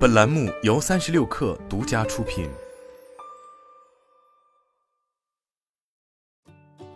本栏目由三十六氪独家出品。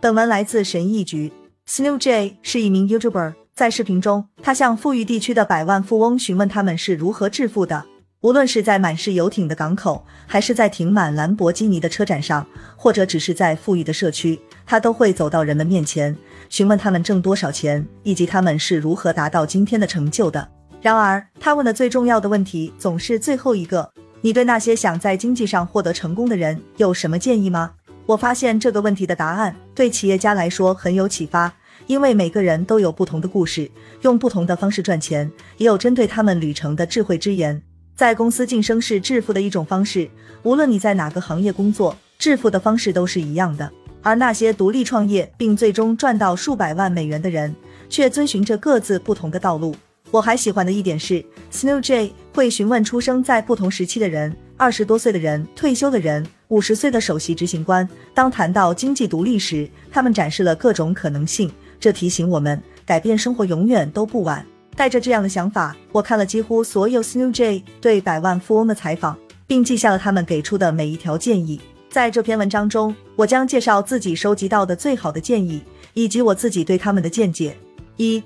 本文来自神译局。Snoo J 是一名 YouTuber，在视频中，他向富裕地区的百万富翁询问他们是如何致富的。无论是在满是游艇的港口，还是在停满兰博基尼的车展上，或者只是在富裕的社区，他都会走到人们面前，询问他们挣多少钱，以及他们是如何达到今天的成就的。然而，他问的最重要的问题总是最后一个：你对那些想在经济上获得成功的人有什么建议吗？我发现这个问题的答案对企业家来说很有启发，因为每个人都有不同的故事，用不同的方式赚钱，也有针对他们旅程的智慧之言。在公司晋升是致富的一种方式，无论你在哪个行业工作，致富的方式都是一样的。而那些独立创业并最终赚到数百万美元的人，却遵循着各自不同的道路。我还喜欢的一点是，Snow J 会询问出生在不同时期的人，二十多岁的人、退休的人。五十岁的首席执行官，当谈到经济独立时，他们展示了各种可能性。这提醒我们，改变生活永远都不晚。带着这样的想法，我看了几乎所有 Snow J 对百万富翁的采访，并记下了他们给出的每一条建议。在这篇文章中，我将介绍自己收集到的最好的建议，以及我自己对他们的见解。一，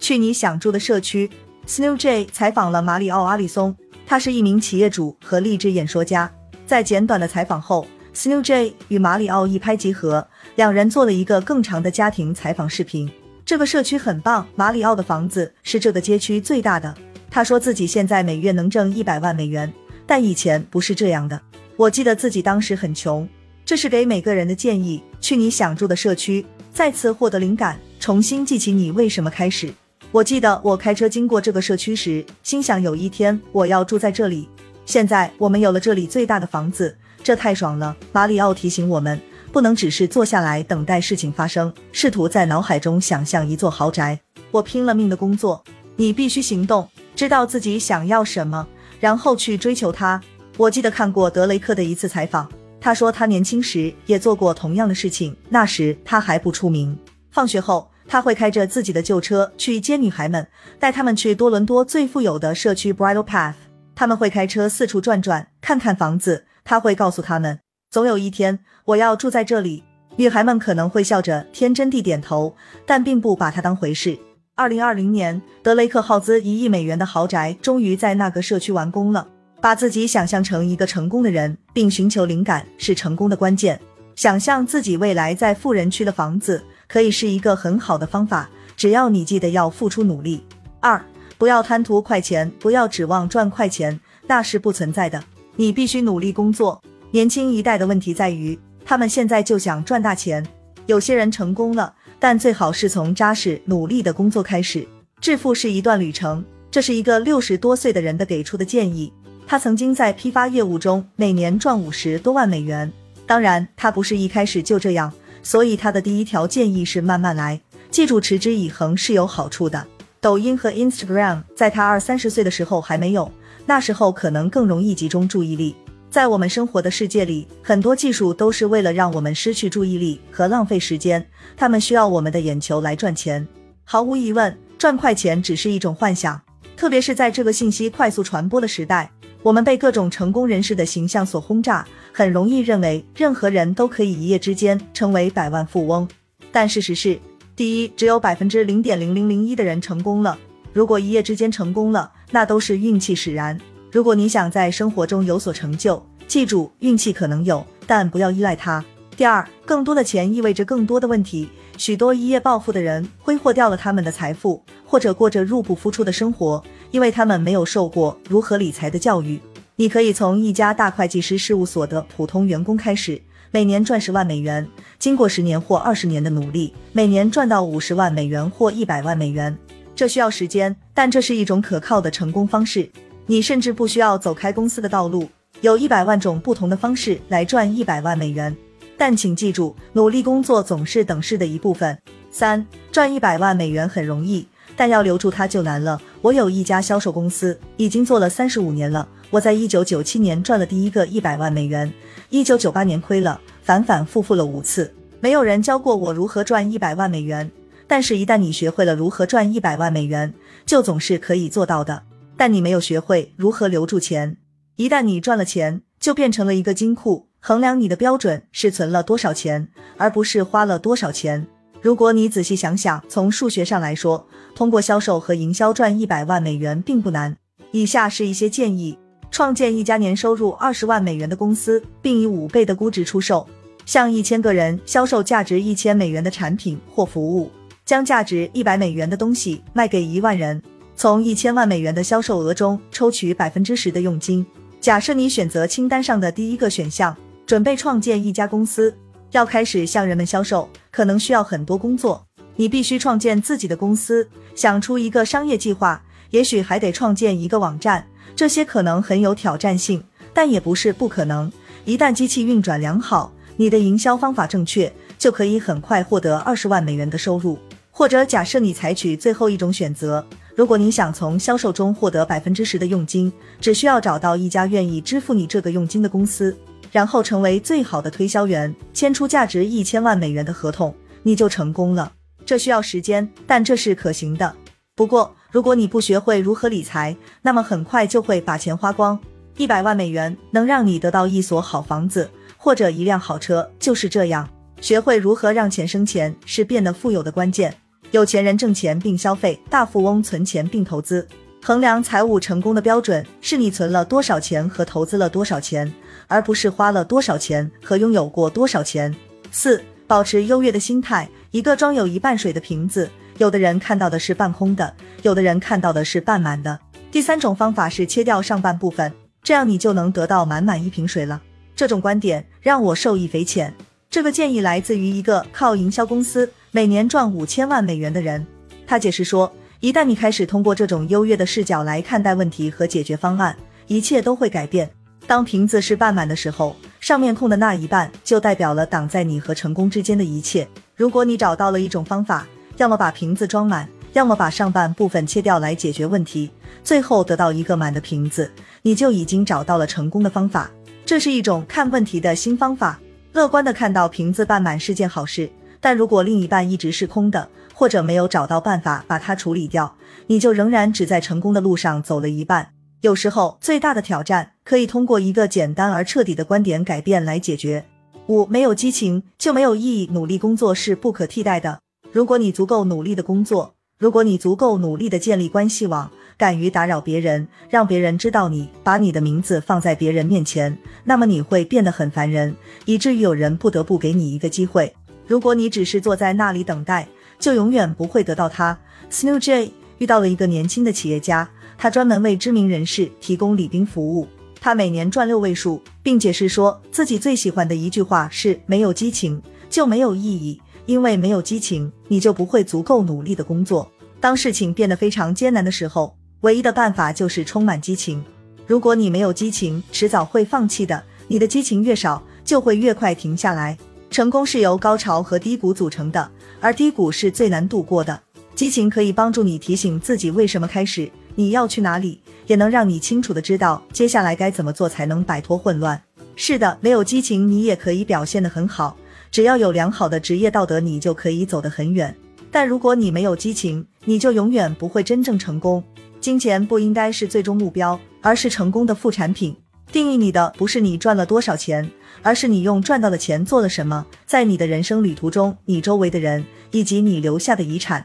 去你想住的社区。，SnooJ 采访了马里奥·阿里松，他是一名企业主和励志演说家。在简短的采访后，SnooJ 与马里奥一拍即合，两人做了一个更长的家庭采访视频。这个社区很棒，马里奥的房子是这个街区最大的。他说自己现在每月能挣一百万美元，但以前不是这样的。我记得自己当时很穷。这是给每个人的建议：去你想住的社区，再次获得灵感，重新记起你为什么开始。我记得我开车经过这个社区时，心想有一天我要住在这里。现在我们有了这里最大的房子，这太爽了。马里奥提醒我们，不能只是坐下来等待事情发生，试图在脑海中想象一座豪宅。我拼了命的工作，你必须行动，知道自己想要什么，然后去追求它。我记得看过德雷克的一次采访，他说他年轻时也做过同样的事情，那时他还不出名。放学后，他会开着自己的旧车去接女孩们，带她们去多伦多最富有的社区 Bridal Path。他们会开车四处转转，看看房子。他会告诉他们，总有一天我要住在这里。女孩们可能会笑着天真地点头，但并不把他当回事。二零二零年，德雷克耗资一亿美元的豪宅终于在那个社区完工了。把自己想象成一个成功的人，并寻求灵感是成功的关键。想象自己未来在富人区的房子，可以是一个很好的方法，只要你记得要付出努力。二。不要贪图快钱，不要指望赚快钱，那是不存在的。你必须努力工作。年轻一代的问题在于，他们现在就想赚大钱。有些人成功了，但最好是从扎实努力的工作开始。致富是一段旅程，这是一个六十多岁的人的给出的建议。他曾经在批发业务中每年赚五十多万美元。当然，他不是一开始就这样，所以他的第一条建议是慢慢来。记住，持之以恒是有好处的。抖音和 Instagram 在他二三十岁的时候还没有，那时候可能更容易集中注意力。在我们生活的世界里，很多技术都是为了让我们失去注意力和浪费时间，他们需要我们的眼球来赚钱。毫无疑问，赚快钱只是一种幻想，特别是在这个信息快速传播的时代，我们被各种成功人士的形象所轰炸，很容易认为任何人都可以一夜之间成为百万富翁。但事实是。第一，只有百分之零点零零零一的人成功了。如果一夜之间成功了，那都是运气使然。如果你想在生活中有所成就，记住，运气可能有，但不要依赖它。第二，更多的钱意味着更多的问题。许多一夜暴富的人挥霍掉了他们的财富，或者过着入不敷出的生活，因为他们没有受过如何理财的教育。你可以从一家大会计师事务所的普通员工开始。每年赚十万美元，经过十年或二十年的努力，每年赚到五十万美元或一百万美元。这需要时间，但这是一种可靠的成功方式。你甚至不需要走开公司的道路，有一百万种不同的方式来赚一百万美元。但请记住，努力工作总是等式的一部分。三，赚一百万美元很容易，但要留住它就难了。我有一家销售公司，已经做了三十五年了。我在一九九七年赚了第一个一百万美元，一九九八年亏了，反反复复了五次。没有人教过我如何赚一百万美元，但是，一旦你学会了如何赚一百万美元，就总是可以做到的。但你没有学会如何留住钱。一旦你赚了钱，就变成了一个金库，衡量你的标准是存了多少钱，而不是花了多少钱。如果你仔细想想，从数学上来说，通过销售和营销赚一百万美元并不难。以下是一些建议：创建一家年收入二十万美元的公司，并以五倍的估值出售，向一千个人销售价值一千美元的产品或服务，将价值一百美元的东西卖给一万人。从一千万美元的销售额中抽取百分之十的佣金。假设你选择清单上的第一个选项，准备创建一家公司，要开始向人们销售，可能需要很多工作。你必须创建自己的公司，想出一个商业计划，也许还得创建一个网站。这些可能很有挑战性，但也不是不可能。一旦机器运转良好，你的营销方法正确，就可以很快获得二十万美元的收入。或者假设你采取最后一种选择。如果你想从销售中获得百分之十的佣金，只需要找到一家愿意支付你这个佣金的公司，然后成为最好的推销员，签出价值一千万美元的合同，你就成功了。这需要时间，但这是可行的。不过，如果你不学会如何理财，那么很快就会把钱花光。一百万美元能让你得到一所好房子或者一辆好车，就是这样。学会如何让钱生钱，是变得富有的关键。有钱人挣钱并消费，大富翁存钱并投资。衡量财务成功的标准是你存了多少钱和投资了多少钱，而不是花了多少钱和拥有过多少钱。四、保持优越的心态。一个装有一半水的瓶子，有的人看到的是半空的，有的人看到的是半满的。第三种方法是切掉上半部分，这样你就能得到满满一瓶水了。这种观点让我受益匪浅。这个建议来自于一个靠营销公司。每年赚五千万美元的人，他解释说，一旦你开始通过这种优越的视角来看待问题和解决方案，一切都会改变。当瓶子是半满的时候，上面空的那一半就代表了挡在你和成功之间的一切。如果你找到了一种方法，要么把瓶子装满，要么把上半部分切掉来解决问题，最后得到一个满的瓶子，你就已经找到了成功的方法。这是一种看问题的新方法。乐观的看到瓶子半满是件好事。但如果另一半一直是空的，或者没有找到办法把它处理掉，你就仍然只在成功的路上走了一半。有时候，最大的挑战可以通过一个简单而彻底的观点改变来解决。五，没有激情就没有意义，努力工作是不可替代的。如果你足够努力的工作，如果你足够努力的建立关系网，敢于打扰别人，让别人知道你把你的名字放在别人面前，那么你会变得很烦人，以至于有人不得不给你一个机会。如果你只是坐在那里等待，就永远不会得到它。Snow J 遇到了一个年轻的企业家，他专门为知名人士提供礼宾服务，他每年赚六位数，并解释说自己最喜欢的一句话是：没有激情就没有意义，因为没有激情，你就不会足够努力的工作。当事情变得非常艰难的时候，唯一的办法就是充满激情。如果你没有激情，迟早会放弃的。你的激情越少，就会越快停下来。成功是由高潮和低谷组成的，而低谷是最难度过的。激情可以帮助你提醒自己为什么开始，你要去哪里，也能让你清楚的知道接下来该怎么做才能摆脱混乱。是的，没有激情你也可以表现得很好，只要有良好的职业道德，你就可以走得很远。但如果你没有激情，你就永远不会真正成功。金钱不应该是最终目标，而是成功的副产品。定义你的不是你赚了多少钱，而是你用赚到的钱做了什么。在你的人生旅途中，你周围的人以及你留下的遗产。